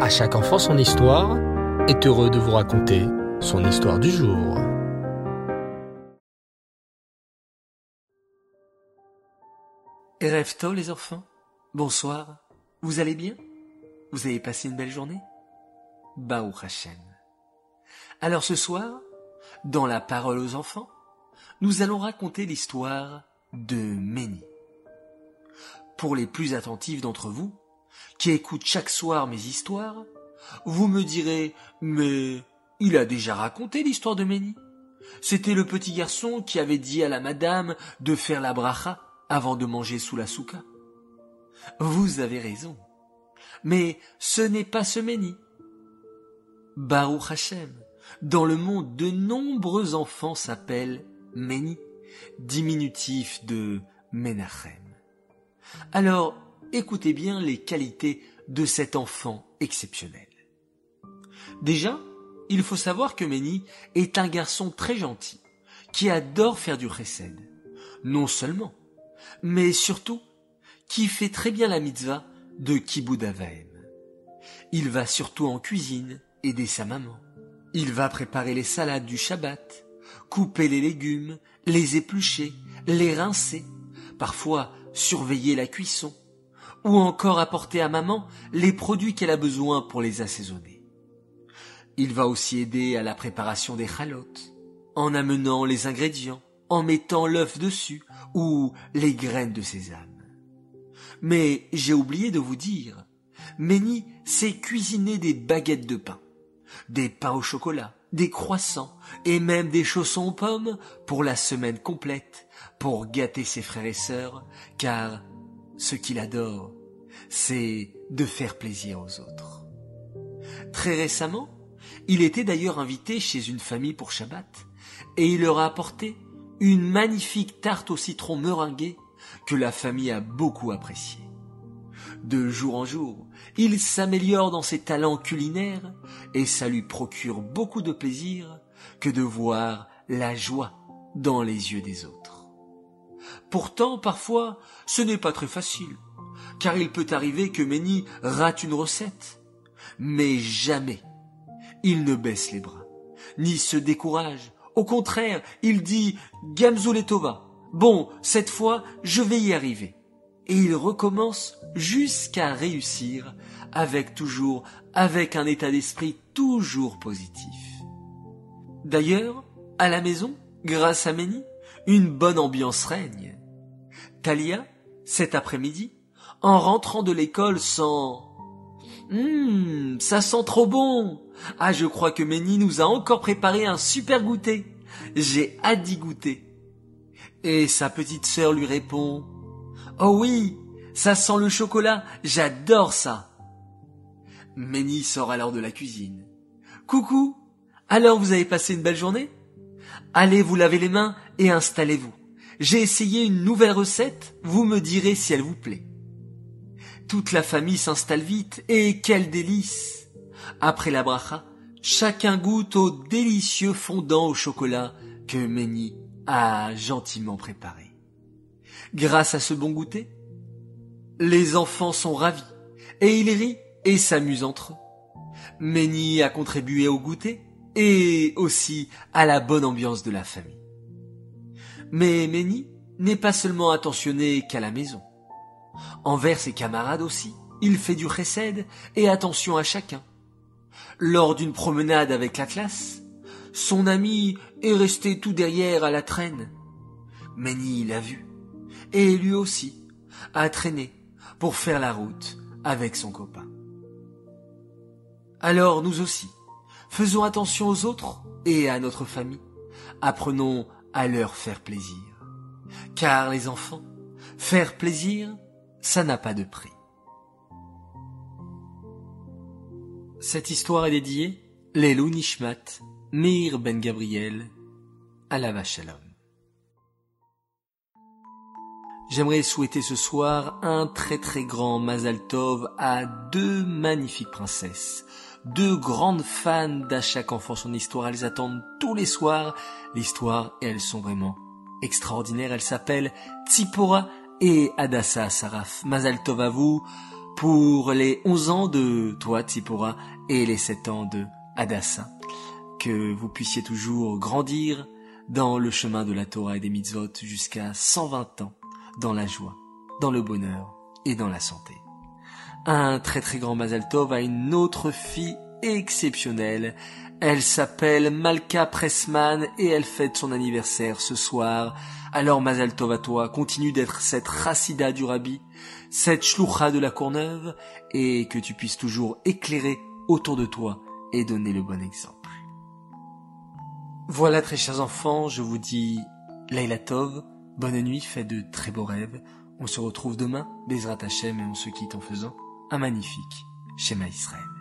À chaque enfant son histoire est heureux de vous raconter son histoire du jour. Rêve-t-on les enfants Bonsoir. Vous allez bien? Vous avez passé une belle journée? Baou Hashem. Alors ce soir, dans la parole aux enfants, nous allons raconter l'histoire de Méni. Pour les plus attentifs d'entre vous, qui écoutent chaque soir mes histoires, vous me direz, mais il a déjà raconté l'histoire de Méni. C'était le petit garçon qui avait dit à la madame de faire la bracha avant de manger sous la souka. Vous avez raison. Mais ce n'est pas ce Méni. Baruch Hashem, dans le monde, de nombreux enfants s'appellent Méni, diminutif de Menachem. Alors, écoutez bien les qualités de cet enfant exceptionnel. Déjà, il faut savoir que Méni est un garçon très gentil, qui adore faire du chesed. Non seulement, mais surtout, qui fait très bien la mitzvah de Avaim. Il va surtout en cuisine aider sa maman. Il va préparer les salades du Shabbat, couper les légumes, les éplucher, les rincer, parfois surveiller la cuisson, ou encore apporter à maman les produits qu'elle a besoin pour les assaisonner. Il va aussi aider à la préparation des chalotes, en amenant les ingrédients, en mettant l'œuf dessus ou les graines de sésame. Mais j'ai oublié de vous dire, Méni sait cuisiner des baguettes de pain, des pains au chocolat, des croissants et même des chaussons aux pommes pour la semaine complète, pour gâter ses frères et sœurs, car ce qu'il adore, c'est de faire plaisir aux autres. Très récemment, il était d'ailleurs invité chez une famille pour Shabbat, et il leur a apporté une magnifique tarte au citron meringuée que la famille a beaucoup appréciée. De jour en jour, il s'améliore dans ses talents culinaires et ça lui procure beaucoup de plaisir que de voir la joie dans les yeux des autres. Pourtant, parfois, ce n'est pas très facile, car il peut arriver que Méni rate une recette. Mais jamais il ne baisse les bras, ni se décourage. Au contraire, il dit Gamzuletova. Bon, cette fois, je vais y arriver. Et il recommence jusqu'à réussir, avec toujours, avec un état d'esprit toujours positif. D'ailleurs, à la maison, grâce à Méni, une bonne ambiance règne. Talia, cet après-midi, en rentrant de l'école sans Hum, ça sent trop bon. Ah, je crois que Méni nous a encore préparé un super goûter. J'ai hâte d'y goûter. Et sa petite sœur lui répond Oh oui, ça sent le chocolat, j'adore ça. Méni sort alors de la cuisine. Coucou, alors vous avez passé une belle journée? Allez vous laver les mains et installez-vous. J'ai essayé une nouvelle recette, vous me direz si elle vous plaît. Toute la famille s'installe vite, et quel délice Après la bracha, chacun goûte au délicieux fondant au chocolat que Méni a gentiment préparé. Grâce à ce bon goûter, les enfants sont ravis, et ils rient et s'amusent entre eux. Méni a contribué au goûter, et aussi à la bonne ambiance de la famille. Mais Méni n'est pas seulement attentionné qu'à la maison. Envers ses camarades aussi, il fait du chesed et attention à chacun. Lors d'une promenade avec la classe, son ami est resté tout derrière à la traîne. Méni l'a vu, et lui aussi a traîné pour faire la route avec son copain. Alors nous aussi, faisons attention aux autres et à notre famille. Apprenons à leur faire plaisir. Car les enfants, faire plaisir, ça n'a pas de prix. Cette histoire est dédiée Lelou Nishmat, Meir Ben Gabriel, la Shalom. J'aimerais souhaiter ce soir un très très grand Mazal Tov à deux magnifiques princesses, deux grandes fans d'à chaque enfant son histoire. Elles attendent tous les soirs l'histoire et elles sont vraiment extraordinaires. Elles s'appellent Tsipora et Adassa Saraf. Mazal Tov à vous pour les 11 ans de toi, Tsipora, et les 7 ans de Adassa. Que vous puissiez toujours grandir dans le chemin de la Torah et des mitzvot jusqu'à 120 ans, dans la joie, dans le bonheur et dans la santé. Un très très grand Mazal Tov a une autre fille exceptionnelle. Elle s'appelle Malka Pressman et elle fête son anniversaire ce soir. Alors Mazal Tov à toi, continue d'être cette racida du rabbi, cette shloucha de la Courneuve et que tu puisses toujours éclairer autour de toi et donner le bon exemple. Voilà très chers enfants, je vous dis Laila Tov, bonne nuit, faites de très beaux rêves. On se retrouve demain, Bezrat Hashem, et on se quitte en faisant un magnifique schéma Israël.